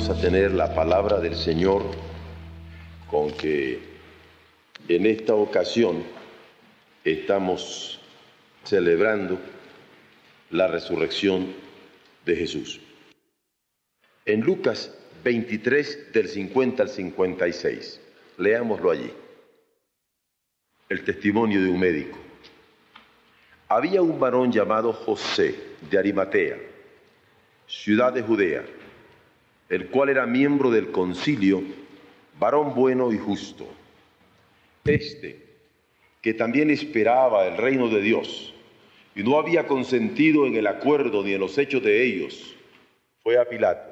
Vamos a tener la palabra del Señor con que en esta ocasión estamos celebrando la resurrección de Jesús. En Lucas 23 del 50 al 56, leámoslo allí, el testimonio de un médico. Había un varón llamado José de Arimatea, ciudad de Judea, el cual era miembro del concilio, varón bueno y justo. Este, que también esperaba el reino de Dios y no había consentido en el acuerdo ni en los hechos de ellos, fue a Pilato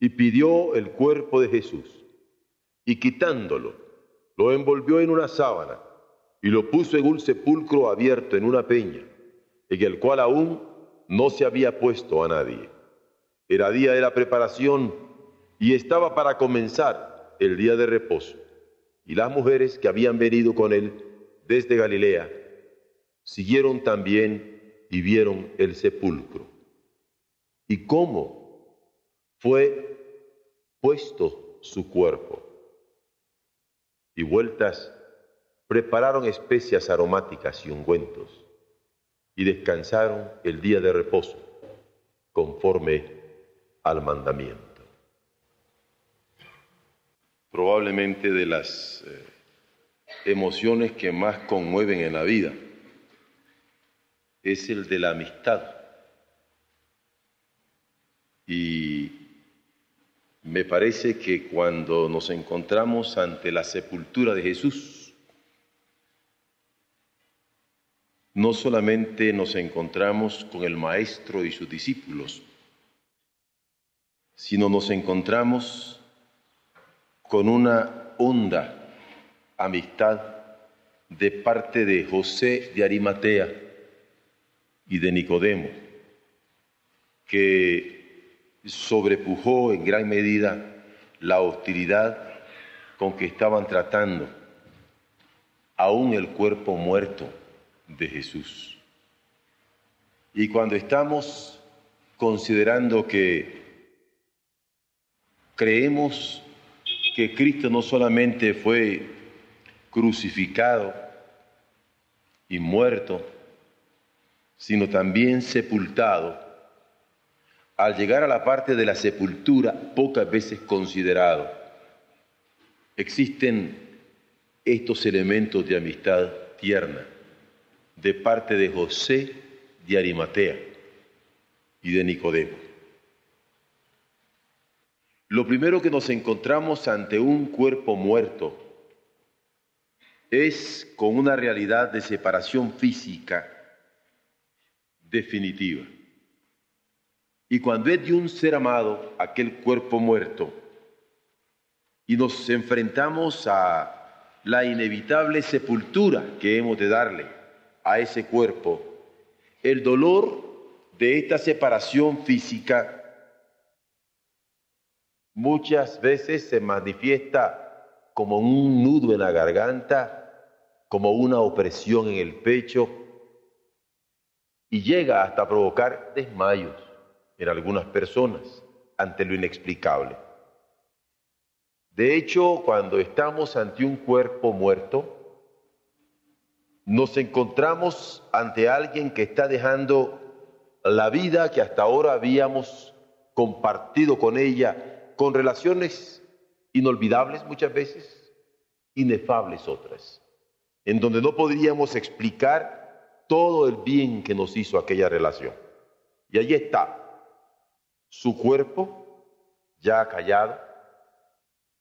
y pidió el cuerpo de Jesús y quitándolo, lo envolvió en una sábana y lo puso en un sepulcro abierto en una peña, en el cual aún no se había puesto a nadie. Era día de la preparación y estaba para comenzar el día de reposo. Y las mujeres que habían venido con él desde Galilea siguieron también y vieron el sepulcro. ¿Y cómo fue puesto su cuerpo? Y vueltas prepararon especias aromáticas y ungüentos y descansaron el día de reposo conforme al mandamiento. Probablemente de las eh, emociones que más conmueven en la vida es el de la amistad. Y me parece que cuando nos encontramos ante la sepultura de Jesús, no solamente nos encontramos con el Maestro y sus discípulos, sino nos encontramos con una honda amistad de parte de José de Arimatea y de Nicodemo, que sobrepujó en gran medida la hostilidad con que estaban tratando aún el cuerpo muerto de Jesús. Y cuando estamos considerando que creemos que Cristo no solamente fue crucificado y muerto, sino también sepultado, al llegar a la parte de la sepultura pocas veces considerado, existen estos elementos de amistad tierna de parte de José de Arimatea y de Nicodemo. Lo primero que nos encontramos ante un cuerpo muerto es con una realidad de separación física definitiva. Y cuando es de un ser amado, aquel cuerpo muerto, y nos enfrentamos a la inevitable sepultura que hemos de darle a ese cuerpo, el dolor de esta separación física muchas veces se manifiesta como un nudo en la garganta, como una opresión en el pecho y llega hasta provocar desmayos en algunas personas ante lo inexplicable. De hecho, cuando estamos ante un cuerpo muerto, nos encontramos ante alguien que está dejando la vida que hasta ahora habíamos compartido con ella, con relaciones inolvidables muchas veces, inefables otras en donde no podríamos explicar todo el bien que nos hizo aquella relación. Y allí está, su cuerpo ya callado,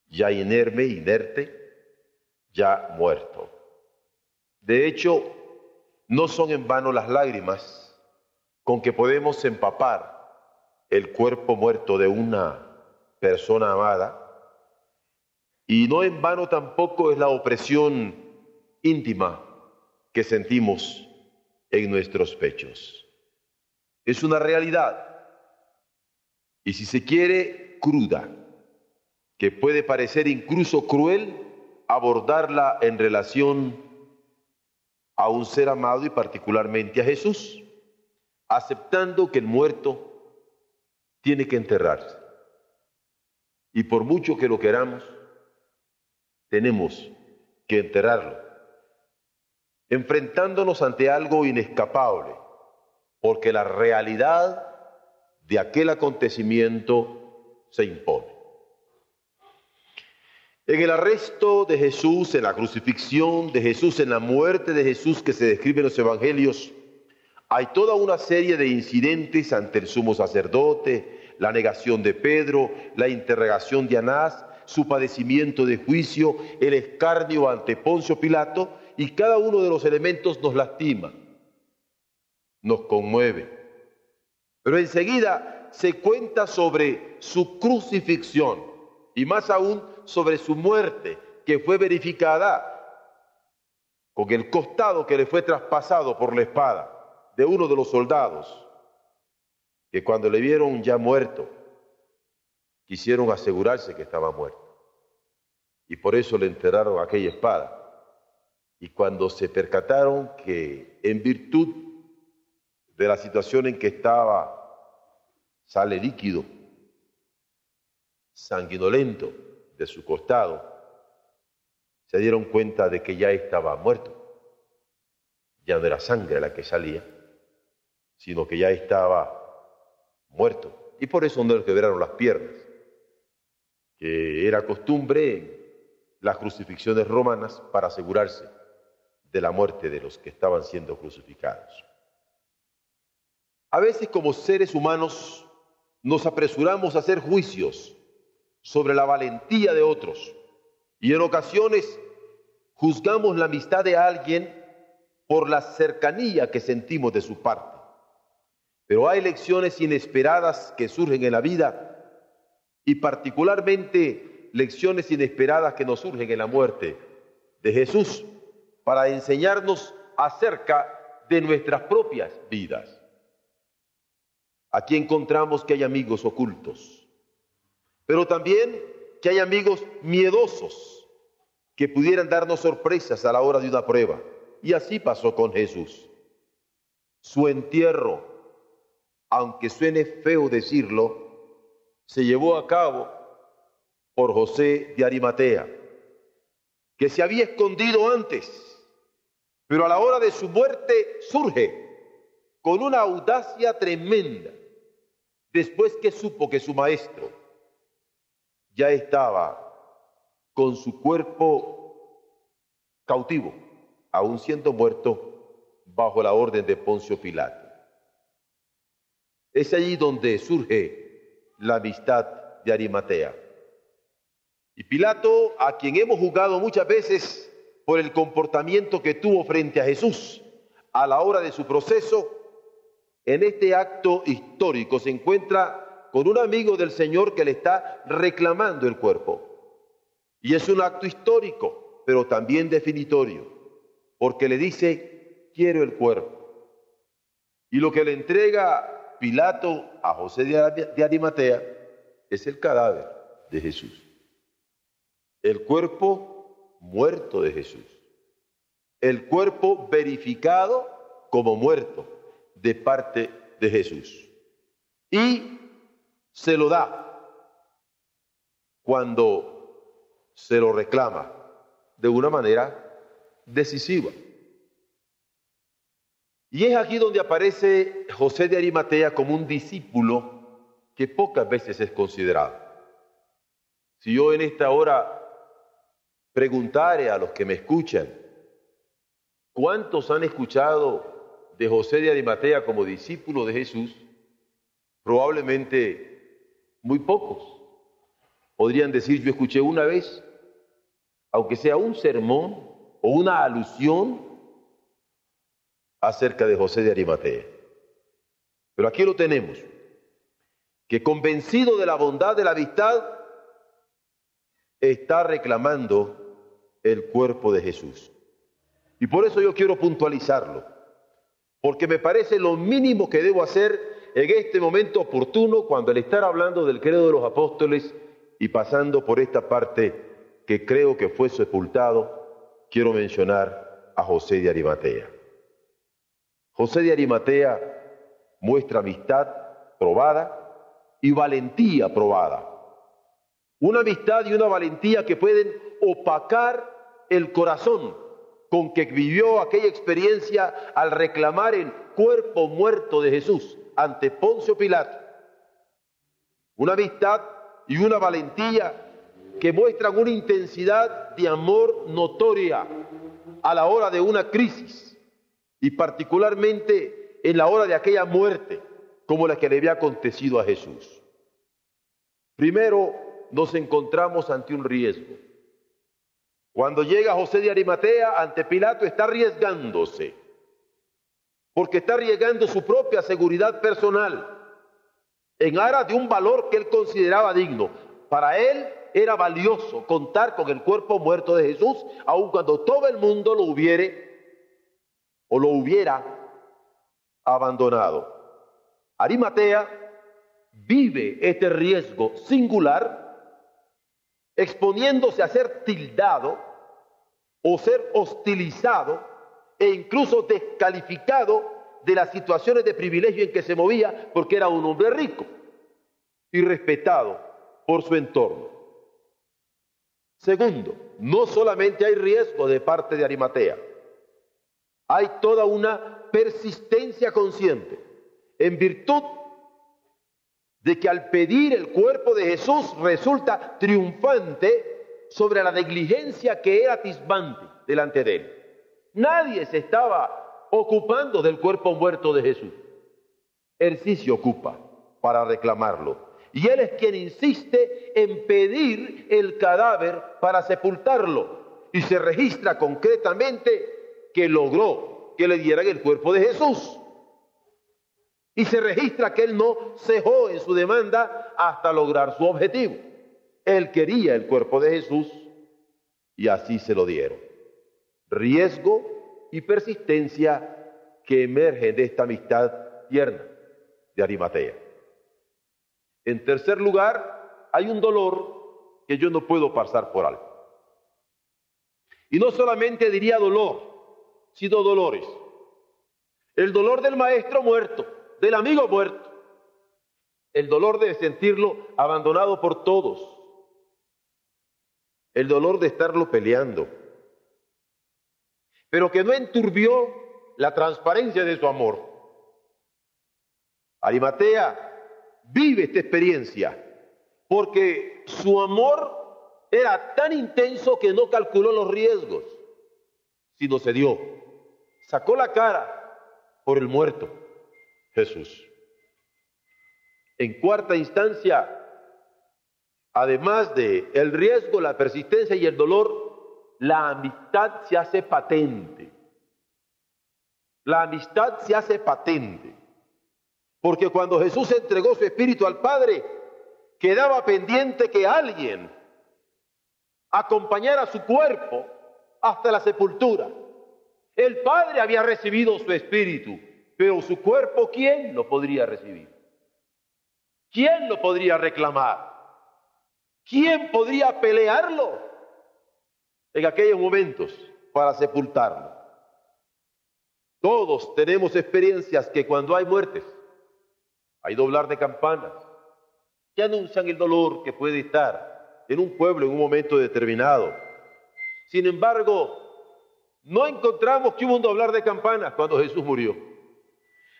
ya inerme, inerte, ya muerto. De hecho, no son en vano las lágrimas con que podemos empapar el cuerpo muerto de una persona amada, y no en vano tampoco es la opresión íntima que sentimos en nuestros pechos. Es una realidad, y si se quiere, cruda, que puede parecer incluso cruel abordarla en relación a un ser amado y particularmente a Jesús, aceptando que el muerto tiene que enterrarse. Y por mucho que lo queramos, tenemos que enterrarlo, enfrentándonos ante algo inescapable, porque la realidad de aquel acontecimiento se impone. En el arresto de Jesús, en la crucifixión de Jesús, en la muerte de Jesús que se describe en los evangelios, hay toda una serie de incidentes ante el sumo sacerdote, la negación de Pedro, la interrogación de Anás, su padecimiento de juicio, el escarnio ante Poncio Pilato, y cada uno de los elementos nos lastima, nos conmueve. Pero enseguida se cuenta sobre su crucifixión y más aún sobre su muerte, que fue verificada con el costado que le fue traspasado por la espada de uno de los soldados, que cuando le vieron ya muerto, quisieron asegurarse que estaba muerto. Y por eso le enterraron aquella espada. Y cuando se percataron que en virtud de la situación en que estaba, sale líquido, sanguinolento, de su costado, se dieron cuenta de que ya estaba muerto. Ya no era sangre la que salía, sino que ya estaba muerto. Y por eso no le quebraron las piernas, que era costumbre en las crucifixiones romanas para asegurarse de la muerte de los que estaban siendo crucificados. A veces como seres humanos nos apresuramos a hacer juicios sobre la valentía de otros. Y en ocasiones juzgamos la amistad de alguien por la cercanía que sentimos de su parte. Pero hay lecciones inesperadas que surgen en la vida y particularmente lecciones inesperadas que nos surgen en la muerte de Jesús para enseñarnos acerca de nuestras propias vidas. Aquí encontramos que hay amigos ocultos pero también que hay amigos miedosos que pudieran darnos sorpresas a la hora de una prueba. Y así pasó con Jesús. Su entierro, aunque suene feo decirlo, se llevó a cabo por José de Arimatea, que se había escondido antes, pero a la hora de su muerte surge con una audacia tremenda, después que supo que su maestro, ya estaba con su cuerpo cautivo, aún siendo muerto bajo la orden de Poncio Pilato. Es allí donde surge la amistad de Arimatea. Y Pilato, a quien hemos jugado muchas veces por el comportamiento que tuvo frente a Jesús a la hora de su proceso, en este acto histórico se encuentra con un amigo del Señor que le está reclamando el cuerpo. Y es un acto histórico, pero también definitorio, porque le dice, quiero el cuerpo. Y lo que le entrega Pilato a José de Arimatea es el cadáver de Jesús. El cuerpo muerto de Jesús. El cuerpo verificado como muerto de parte de Jesús. Y se lo da cuando se lo reclama de una manera decisiva. Y es aquí donde aparece José de Arimatea como un discípulo que pocas veces es considerado. Si yo en esta hora preguntare a los que me escuchan, ¿cuántos han escuchado de José de Arimatea como discípulo de Jesús? Probablemente muy pocos. Podrían decir, yo escuché una vez, aunque sea un sermón o una alusión acerca de José de Arimatea. Pero aquí lo tenemos, que convencido de la bondad de la amistad, está reclamando el cuerpo de Jesús. Y por eso yo quiero puntualizarlo, porque me parece lo mínimo que debo hacer en este momento oportuno cuando al estar hablando del credo de los apóstoles y pasando por esta parte que creo que fue sepultado, quiero mencionar a José de Arimatea. José de Arimatea muestra amistad probada y valentía probada. Una amistad y una valentía que pueden opacar el corazón con que vivió aquella experiencia al reclamar el cuerpo muerto de Jesús ante Poncio Pilato. Una amistad y una valentía que muestran una intensidad de amor notoria a la hora de una crisis y particularmente en la hora de aquella muerte como la que le había acontecido a Jesús. Primero nos encontramos ante un riesgo. Cuando llega José de Arimatea ante Pilato está arriesgándose, porque está arriesgando su propia seguridad personal en aras de un valor que él consideraba digno. Para él era valioso contar con el cuerpo muerto de Jesús, aun cuando todo el mundo lo hubiere o lo hubiera abandonado. Arimatea vive este riesgo singular exponiéndose a ser tildado o ser hostilizado e incluso descalificado de las situaciones de privilegio en que se movía porque era un hombre rico y respetado por su entorno. Segundo, no solamente hay riesgo de parte de Arimatea, hay toda una persistencia consciente en virtud de que al pedir el cuerpo de Jesús resulta triunfante sobre la negligencia que era atisbante delante de él. Nadie se estaba ocupando del cuerpo muerto de Jesús. Él sí se ocupa para reclamarlo. Y él es quien insiste en pedir el cadáver para sepultarlo. Y se registra concretamente que logró que le dieran el cuerpo de Jesús. Y se registra que él no cejó en su demanda hasta lograr su objetivo. Él quería el cuerpo de Jesús y así se lo dieron. Riesgo y persistencia que emergen de esta amistad tierna de Arimatea. En tercer lugar, hay un dolor que yo no puedo pasar por alto. Y no solamente diría dolor, sino dolores. El dolor del maestro muerto, del amigo muerto. El dolor de sentirlo abandonado por todos. El dolor de estarlo peleando. Pero que no enturbió la transparencia de su amor. Arimatea vive esta experiencia porque su amor era tan intenso que no calculó los riesgos, sino se dio. Sacó la cara por el muerto Jesús. En cuarta instancia, además de el riesgo, la persistencia y el dolor, la amistad se hace patente. La amistad se hace patente. Porque cuando Jesús entregó su espíritu al Padre, quedaba pendiente que alguien acompañara su cuerpo hasta la sepultura. El Padre había recibido su espíritu, pero su cuerpo, ¿quién lo podría recibir? ¿Quién lo podría reclamar? ¿Quién podría pelearlo en aquellos momentos para sepultarlo? Todos tenemos experiencias que cuando hay muertes, hay doblar de campanas que anuncian el dolor que puede estar en un pueblo en un momento determinado. Sin embargo, no encontramos que hubo un doblar de campanas cuando Jesús murió.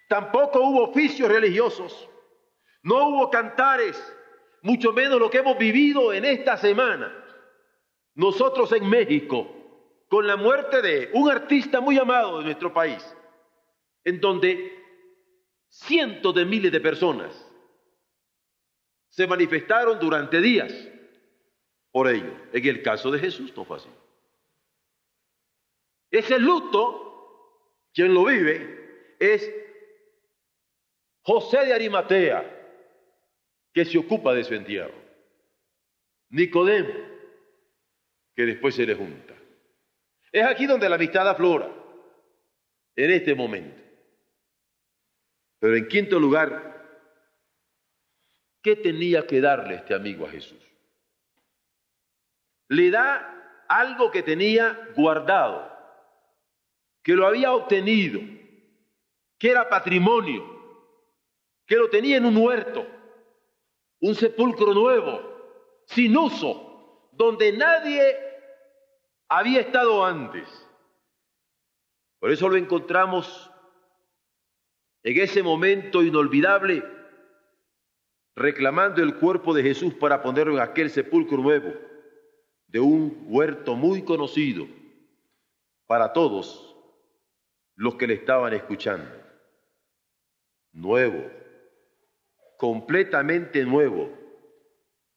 Tampoco hubo oficios religiosos, no hubo cantares, mucho menos lo que hemos vivido en esta semana. Nosotros en México, con la muerte de un artista muy amado de nuestro país, en donde cientos de miles de personas se manifestaron durante días por ello. En el caso de Jesús no fue así. Ese luto, quien lo vive, es José de Arimatea, que se ocupa de su entierro. Nicodemo, que después se le junta. Es aquí donde la amistad aflora, en este momento. Pero en quinto lugar, ¿qué tenía que darle este amigo a Jesús? Le da algo que tenía guardado, que lo había obtenido, que era patrimonio, que lo tenía en un huerto, un sepulcro nuevo, sin uso, donde nadie había estado antes. Por eso lo encontramos en ese momento inolvidable, reclamando el cuerpo de Jesús para ponerlo en aquel sepulcro nuevo de un huerto muy conocido para todos los que le estaban escuchando. Nuevo, completamente nuevo,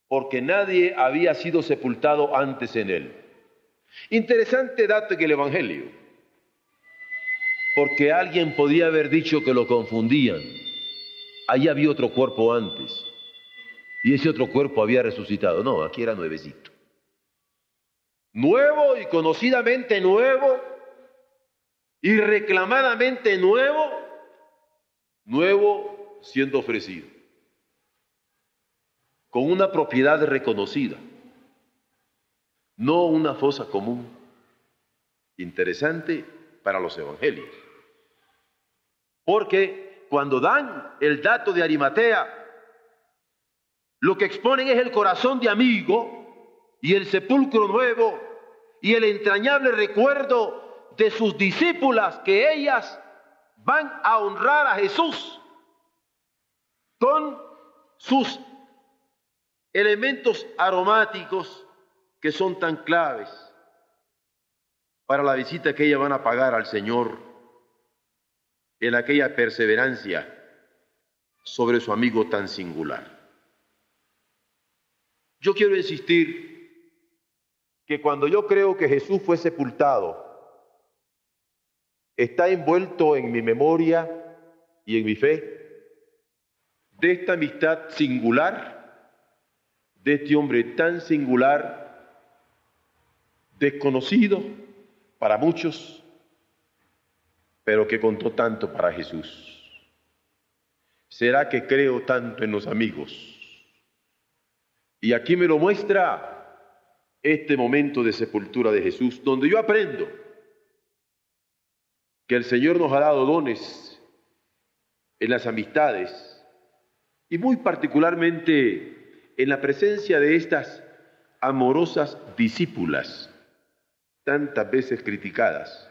porque nadie había sido sepultado antes en él. Interesante dato en el Evangelio porque alguien podía haber dicho que lo confundían. Allí había otro cuerpo antes y ese otro cuerpo había resucitado. No, aquí era nuevecito. Nuevo y conocidamente nuevo y reclamadamente nuevo, nuevo siendo ofrecido, con una propiedad reconocida, no una fosa común. Interesante para los evangelios. Porque cuando dan el dato de Arimatea, lo que exponen es el corazón de amigo y el sepulcro nuevo y el entrañable recuerdo de sus discípulas que ellas van a honrar a Jesús con sus elementos aromáticos que son tan claves para la visita que ellas van a pagar al Señor en aquella perseverancia sobre su amigo tan singular. Yo quiero insistir que cuando yo creo que Jesús fue sepultado, está envuelto en mi memoria y en mi fe de esta amistad singular, de este hombre tan singular, desconocido para muchos, pero que contó tanto para Jesús? ¿Será que creo tanto en los amigos? Y aquí me lo muestra este momento de sepultura de Jesús, donde yo aprendo que el Señor nos ha dado dones en las amistades y muy particularmente en la presencia de estas amorosas discípulas, tantas veces criticadas,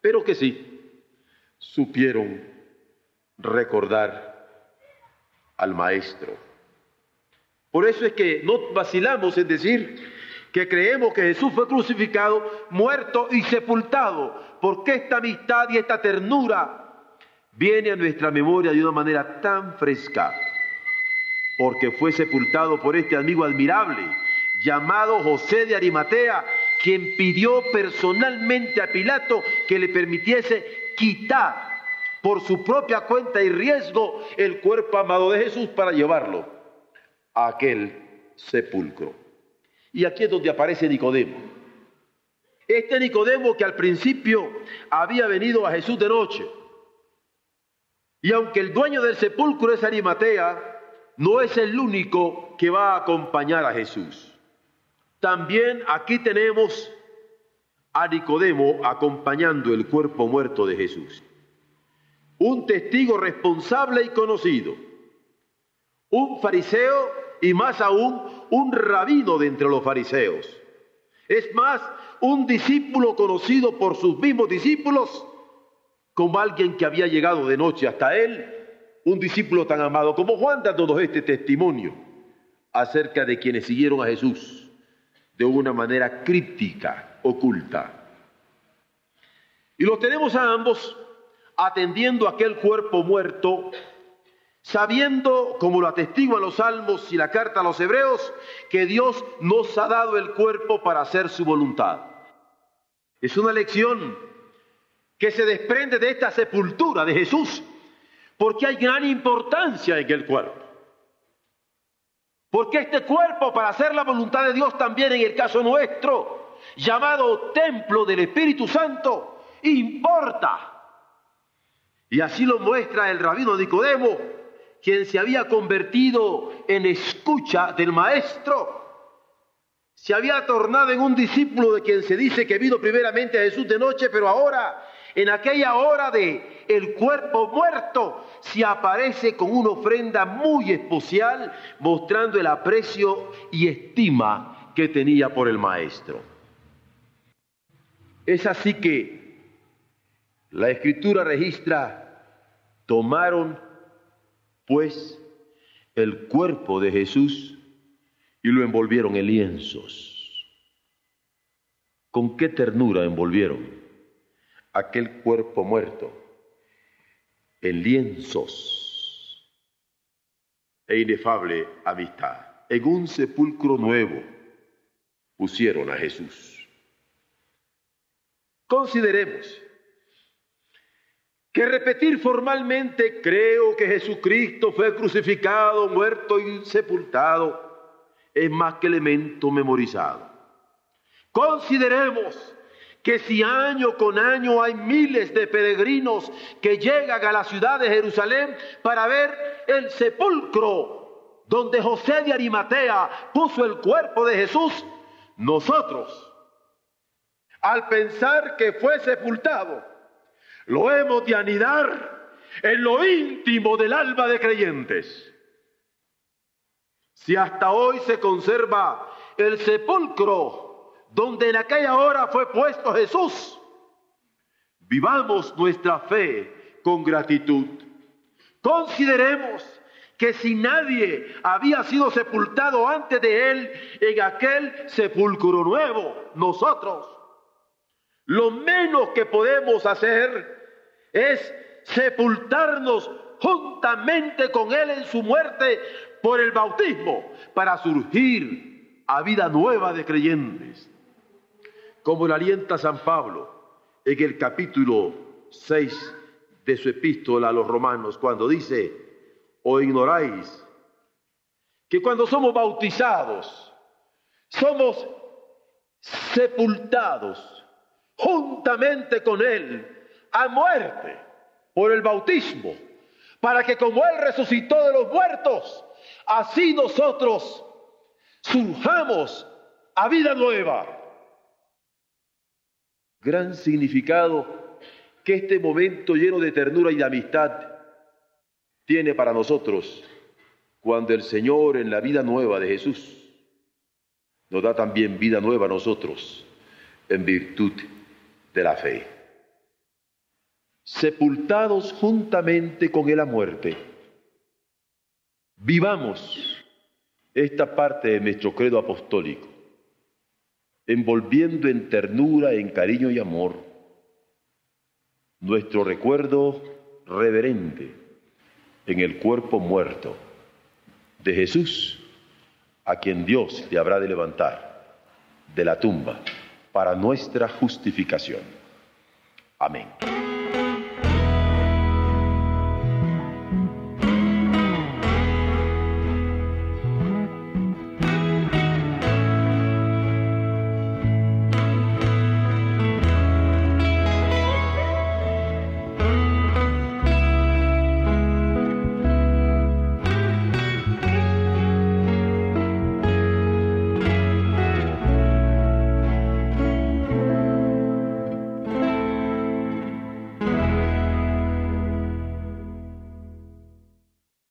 pero que sí, supieron recordar al Maestro. Por eso es que no vacilamos en decir que creemos que Jesús fue crucificado, muerto y sepultado, porque esta amistad y esta ternura viene a nuestra memoria de una manera tan fresca, porque fue sepultado por este amigo admirable llamado José de Arimatea, quien pidió personalmente a Pilato que le permitiese quitar por su propia cuenta y riesgo el cuerpo amado de Jesús para llevarlo a aquel sepulcro. Y aquí es donde aparece Nicodemo. Este Nicodemo que al principio había venido a Jesús de noche. Y aunque el dueño del sepulcro es Arimatea, no es el único que va a acompañar a Jesús. También aquí tenemos a Nicodemo acompañando el cuerpo muerto de Jesús. Un testigo responsable y conocido. Un fariseo y más aún un rabino de entre los fariseos. Es más, un discípulo conocido por sus mismos discípulos como alguien que había llegado de noche hasta él, un discípulo tan amado como Juan dándonos este testimonio acerca de quienes siguieron a Jesús de una manera críptica oculta. Y los tenemos a ambos atendiendo aquel cuerpo muerto, sabiendo, como lo atestiguan los salmos y la carta a los hebreos, que Dios nos ha dado el cuerpo para hacer su voluntad. Es una lección que se desprende de esta sepultura de Jesús, porque hay gran importancia en el cuerpo. Porque este cuerpo, para hacer la voluntad de Dios también en el caso nuestro, llamado templo del Espíritu Santo, importa. Y así lo muestra el rabino Nicodemo, quien se había convertido en escucha del Maestro. Se había tornado en un discípulo de quien se dice que vino primeramente a Jesús de noche, pero ahora, en aquella hora de el cuerpo muerto, se aparece con una ofrenda muy especial, mostrando el aprecio y estima que tenía por el Maestro. Es así que la escritura registra, tomaron pues el cuerpo de Jesús y lo envolvieron en lienzos. ¿Con qué ternura envolvieron aquel cuerpo muerto en lienzos e inefable amistad? En un sepulcro nuevo pusieron a Jesús. Consideremos que repetir formalmente creo que Jesucristo fue crucificado, muerto y sepultado es más que elemento memorizado. Consideremos que si año con año hay miles de peregrinos que llegan a la ciudad de Jerusalén para ver el sepulcro donde José de Arimatea puso el cuerpo de Jesús, nosotros al pensar que fue sepultado, lo hemos de anidar en lo íntimo del alma de creyentes. Si hasta hoy se conserva el sepulcro donde en aquella hora fue puesto Jesús, vivamos nuestra fe con gratitud. Consideremos que si nadie había sido sepultado antes de él en aquel sepulcro nuevo, nosotros lo menos que podemos hacer es sepultarnos juntamente con Él en su muerte por el bautismo, para surgir a vida nueva de creyentes. Como lo alienta San Pablo en el capítulo 6 de su epístola a los romanos, cuando dice, o ignoráis que cuando somos bautizados, somos sepultados juntamente con Él a muerte por el bautismo, para que como Él resucitó de los muertos, así nosotros surjamos a vida nueva. Gran significado que este momento lleno de ternura y de amistad tiene para nosotros cuando el Señor en la vida nueva de Jesús nos da también vida nueva a nosotros en virtud de la fe. Sepultados juntamente con Él a muerte, vivamos esta parte de nuestro credo apostólico, envolviendo en ternura, en cariño y amor nuestro recuerdo reverente en el cuerpo muerto de Jesús, a quien Dios le habrá de levantar de la tumba para nuestra justificación. Amén.